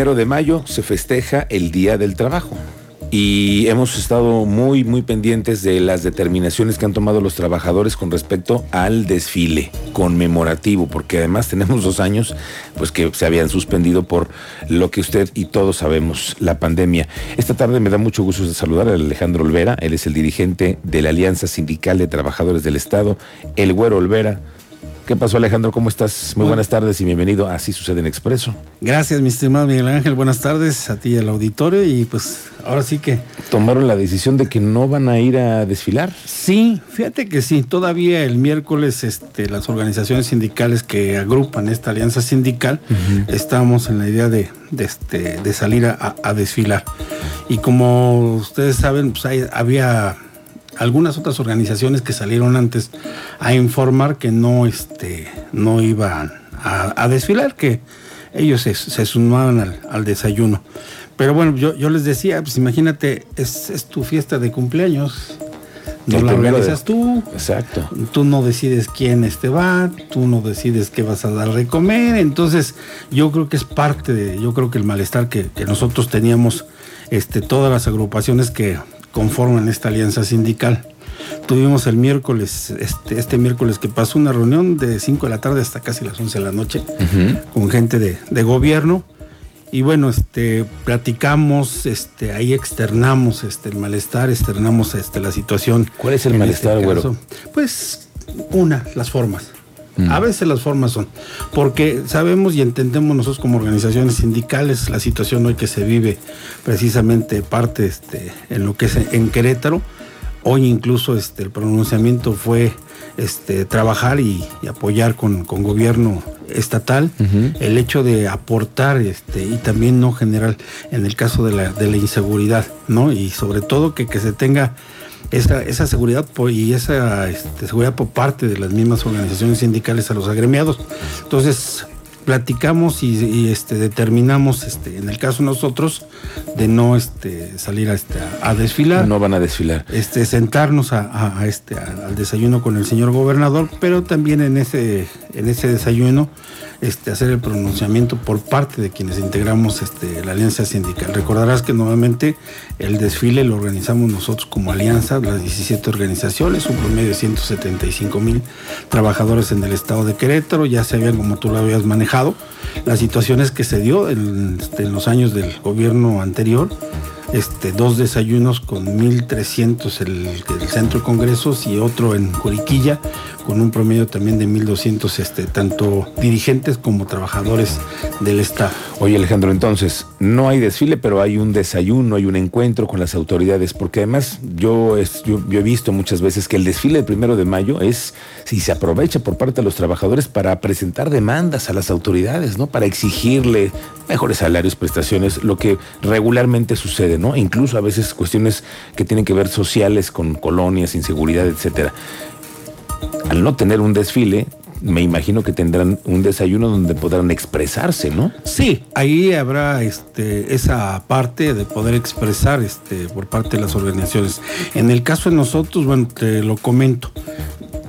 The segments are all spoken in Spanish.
Primero de mayo se festeja el Día del Trabajo y hemos estado muy, muy pendientes de las determinaciones que han tomado los trabajadores con respecto al desfile conmemorativo, porque además tenemos dos años pues que se habían suspendido por lo que usted y todos sabemos, la pandemia. Esta tarde me da mucho gusto saludar a Alejandro Olvera, él es el dirigente de la Alianza Sindical de Trabajadores del Estado, el Güero Olvera. ¿Qué pasó Alejandro? ¿Cómo estás? Muy buenas tardes y bienvenido a Así Sucede en Expreso. Gracias, mi estimado Miguel Ángel. Buenas tardes a ti y al auditorio. Y pues ahora sí que... ¿Tomaron la decisión de que no van a ir a desfilar? Sí, fíjate que sí. Todavía el miércoles este, las organizaciones sindicales que agrupan esta alianza sindical estamos en la idea de, este, de salir a, desfilar. Y como ustedes saben, pues había algunas otras organizaciones que salieron antes a informar que no, este, no iban a, desfilar, que ellos se, sumaban al, desayuno. Pero bueno, yo, yo les decía, pues imagínate, es, tu fiesta de cumpleaños. No la organizas tú. Exacto. Tú no decides quién este va, tú no decides qué vas a dar de comer. Entonces, yo creo que es parte de, yo creo que el malestar que, que nosotros teníamos, este, todas las agrupaciones que, conforman esta alianza sindical. Tuvimos el miércoles, este, este miércoles que pasó una reunión de 5 de la tarde hasta casi las 11 de la noche con gente de, gobierno. Y bueno, este, platicamos, este, ahí externamos este, el malestar, externamos este, la situación. ¿Cuál es el malestar, este güero? Pues una, las formas. A veces las formas son, porque sabemos y entendemos nosotros como organizaciones sindicales la situación hoy que se vive precisamente parte este, en lo que es en Querétaro. Hoy incluso este, el pronunciamiento fue este, trabajar y, apoyar con, gobierno estatal el hecho de aportar este, y también no general en el caso de la, de la inseguridad, ¿no? Y sobre todo que, que se tenga esa, esa seguridad y esa este, seguridad por parte de las mismas organizaciones sindicales a los agremiados. Entonces, platicamos y, este, determinamos, este, en el caso nosotros, de no este, salir a, este, a desfilar. No van a desfilar. Este, sentarnos a, este, al desayuno con el señor gobernador, pero también en ese, en ese desayuno este, hacer el pronunciamiento por parte de quienes integramos este, la alianza sindical. Recordarás que nuevamente el desfile lo organizamos nosotros como alianza, las 17 organizaciones, un promedio de 175 mil trabajadores en el estado de Querétaro, ya se habían, como tú lo habías manejado, las situaciones que se dio en, este, en los años del gobierno anterior este, dos desayunos con 1.300 el, el centro de congresos y otro en Juriquilla con un promedio también de 1.200 este, tanto dirigentes como trabajadores del Estado. Oye Alejandro, entonces, no hay desfile, pero hay un desayuno, hay un encuentro con las autoridades, porque además yo, yo, he visto muchas veces que el desfile del primero de mayo es, si se aprovecha por parte de los trabajadores para presentar demandas a las autoridades, ¿no? Para exigirle mejores salarios, prestaciones, lo que regularmente sucede, ¿no? incluso a veces cuestiones que tienen que ver sociales con colonias, inseguridad, etcétera. Al no tener un desfile, me imagino que tendrán un desayuno donde podrán expresarse, ¿no? Sí, ahí habrá este, esa parte de poder expresar este, por parte de las organizaciones. En el caso de nosotros, bueno, te lo comento,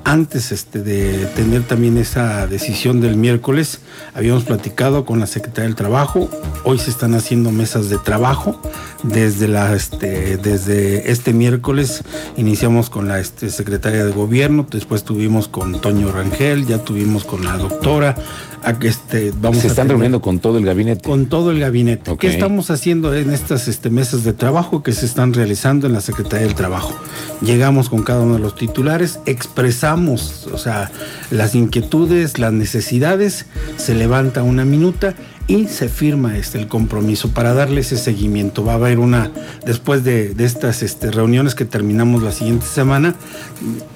antes este, de tener también esa decisión del miércoles, habíamos platicado con la Secretaría del Trabajo. Hoy se están haciendo mesas de trabajo. Desde, la, este, desde este miércoles iniciamos con la este, Secretaria de Gobierno, después tuvimos con Toño Rangel, ya tuvimos con la doctora, este, vamos Se están reuniendo con todo el gabinete. Con todo el gabinete. ¿Qué estamos haciendo en estas este, mesas de trabajo que se están realizando en la Secretaría del Trabajo? Llegamos con cada uno de los titulares, expresamos, o sea, las inquietudes, las necesidades, se levanta una minuta y se firma este, el compromiso para darle ese seguimiento. Va a haber una, después de, estas este, reuniones que terminamos la siguiente semana,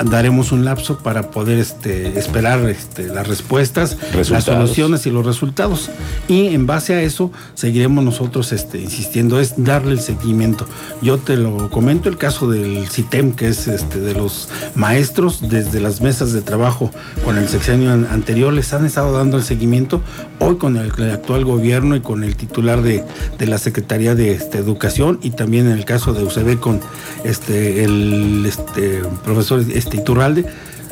daremos un lapso para poder este, esperar este, las respuestas, las soluciones y los resultados. Y en base a eso seguiremos nosotros este, insistiendo, es darle el seguimiento. Yo te lo comento, el caso del CITEM, que es este, de los maestros, desde las mesas de trabajo con el sexenio anterior, les han estado dando el seguimiento. Hoy con el actual gobierno y con el titular de, la Secretaría de este, Educación y también en el caso de UCB con este, el este, profesor este, Iturralde,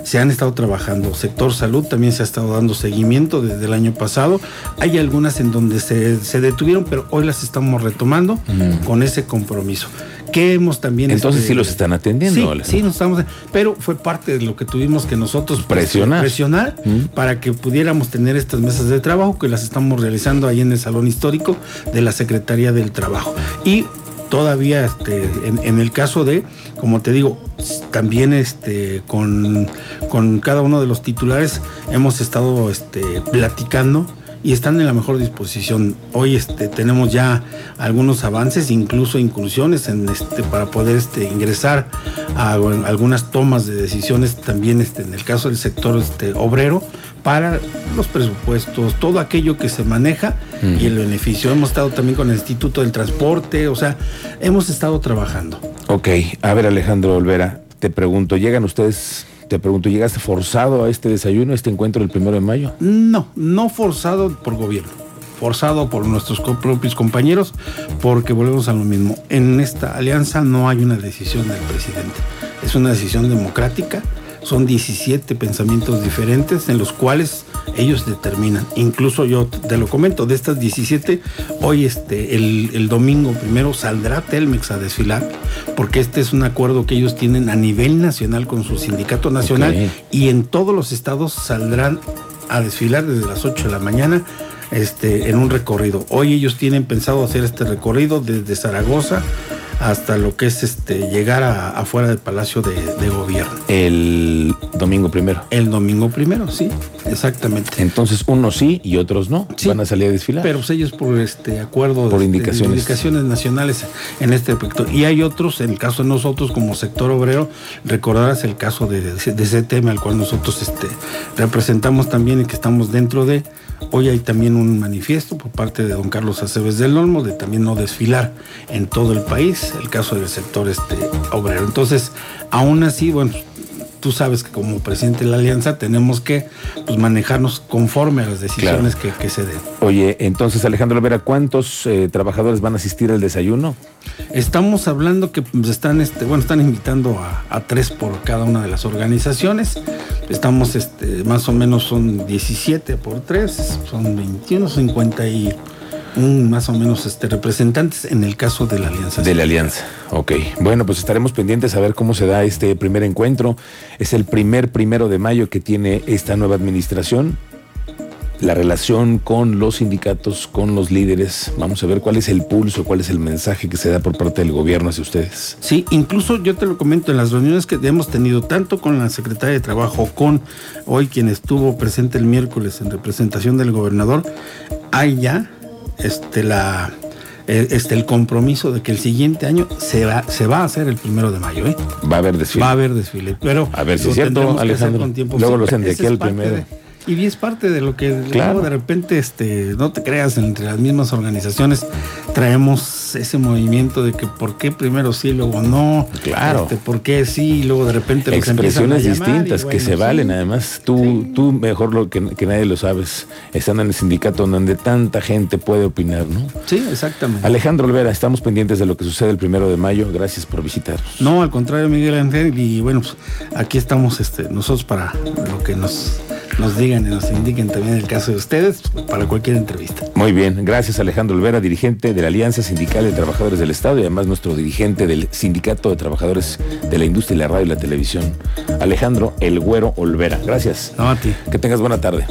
se han estado trabajando. Sector salud también se ha estado dando seguimiento desde el año pasado. Hay algunas en donde se, detuvieron, pero hoy las estamos retomando con ese compromiso. También. Entonces este, sí los están atendiendo. Sí, sí, nos estamos. Pero fue parte de lo que tuvimos que nosotros presionar, presionar para que pudiéramos tener estas mesas de trabajo que las estamos realizando ahí en el salón histórico de la Secretaría del Trabajo. Y todavía este, en, el caso de, como te digo, también este, con, con cada uno de los titulares hemos estado este, platicando y están en la mejor disposición. Hoy este, tenemos ya algunos avances, incluso inclusiones en este, para poder este, ingresar a, algunas tomas de decisiones también este, en el caso del sector este, obrero para los presupuestos, todo aquello que se maneja y el beneficio. Hemos estado también con el Instituto del Transporte, o sea, hemos estado trabajando. Ok, a ver Alejandro Olvera, te pregunto, ¿llegan ustedes te pregunto, ¿llegaste forzado a este desayuno, a este encuentro del primero de mayo? No, no forzado por gobierno, forzado por nuestros propios compañeros, porque volvemos a lo mismo. En esta alianza no hay una decisión del presidente, es una decisión democrática son 17 pensamientos diferentes en los cuales ellos determinan. Incluso yo te lo comento, de estas 17, hoy este, el, domingo primero saldrá Telmex a desfilar, porque este es un acuerdo que ellos tienen a nivel nacional con su sindicato nacional y en todos los estados saldrán a desfilar desde las 8 de la mañana este, en un recorrido. Hoy ellos tienen pensado hacer este recorrido desde Zaragoza hasta lo que es este llegar a, afuera del Palacio de, Gobierno. El domingo primero. El domingo primero, sí, exactamente. Entonces unos sí y otros no van a salir a desfilar. Pero ellos por este acuerdo por indicaciones. indicaciones nacionales en este aspecto. Y hay otros, en el caso de nosotros como sector obrero, recordarás el caso de, de, ese tema al cual nosotros este, representamos también y que estamos dentro de Hoy hay también un manifiesto por parte de don Carlos Aceves del Olmo de también no desfilar en todo el país, el caso del sector este obrero. Entonces, aún así, bueno, tú sabes que como presidente de la alianza tenemos que pues, manejarnos conforme a las decisiones que, se den. Oye, entonces Alejandro Vera, ¿cuántos eh, trabajadores van a asistir al desayuno? Estamos hablando que pues, están, este, bueno, están invitando a, tres por cada una de las organizaciones. Estamos, este, más o menos son 17 por tres, son 21, 50 y un más o menos este, representantes en el caso de la alianza. De la alianza, ok. Bueno, pues estaremos pendientes a ver cómo se da este primer encuentro. Es el primer primero de mayo que tiene esta nueva administración. La relación con los sindicatos, con los líderes. Vamos a ver cuál es el pulso, cuál es el mensaje que se da por parte del gobierno hacia ustedes. Sí, incluso yo te lo comento en las reuniones que hemos tenido tanto con la secretaria de Trabajo, con hoy quien estuvo presente el miércoles en representación del gobernador, hay ya este, la, eh, este, el compromiso de que el siguiente año se va, se va a hacer el primero de mayo. ¿eh? Va a haber desfile. Va a haber desfile. Pero a ver si es cierto, Alejandro. Luego lo hacen de aquí al primero. Y es parte de lo que claro. de repente, este, no te creas, entre las mismas organizaciones traemos ese movimiento de que por qué primero sí, luego no. Claro. Este, por qué sí, y luego de repente Expresiones distintas que se valen, además. Tú, tú mejor lo que, nadie lo sabes, están en el sindicato donde tanta gente puede opinar, ¿no? Sí, exactamente. Alejandro Olvera, estamos pendientes de lo que sucede el primero de mayo. Gracias por visitarnos. No, al contrario, Miguel Ángel, y bueno, pues aquí estamos este, nosotros para lo que nos nos digan y nos indiquen también el caso de ustedes para cualquier entrevista. Muy bien, gracias Alejandro Olvera, dirigente de la Alianza Sindical de Trabajadores del Estado y además nuestro dirigente del Sindicato de Trabajadores de la Industria y la Radio y la Televisión, Alejandro El Güero Olvera. Gracias. No, a ti. Que tengas buena tarde.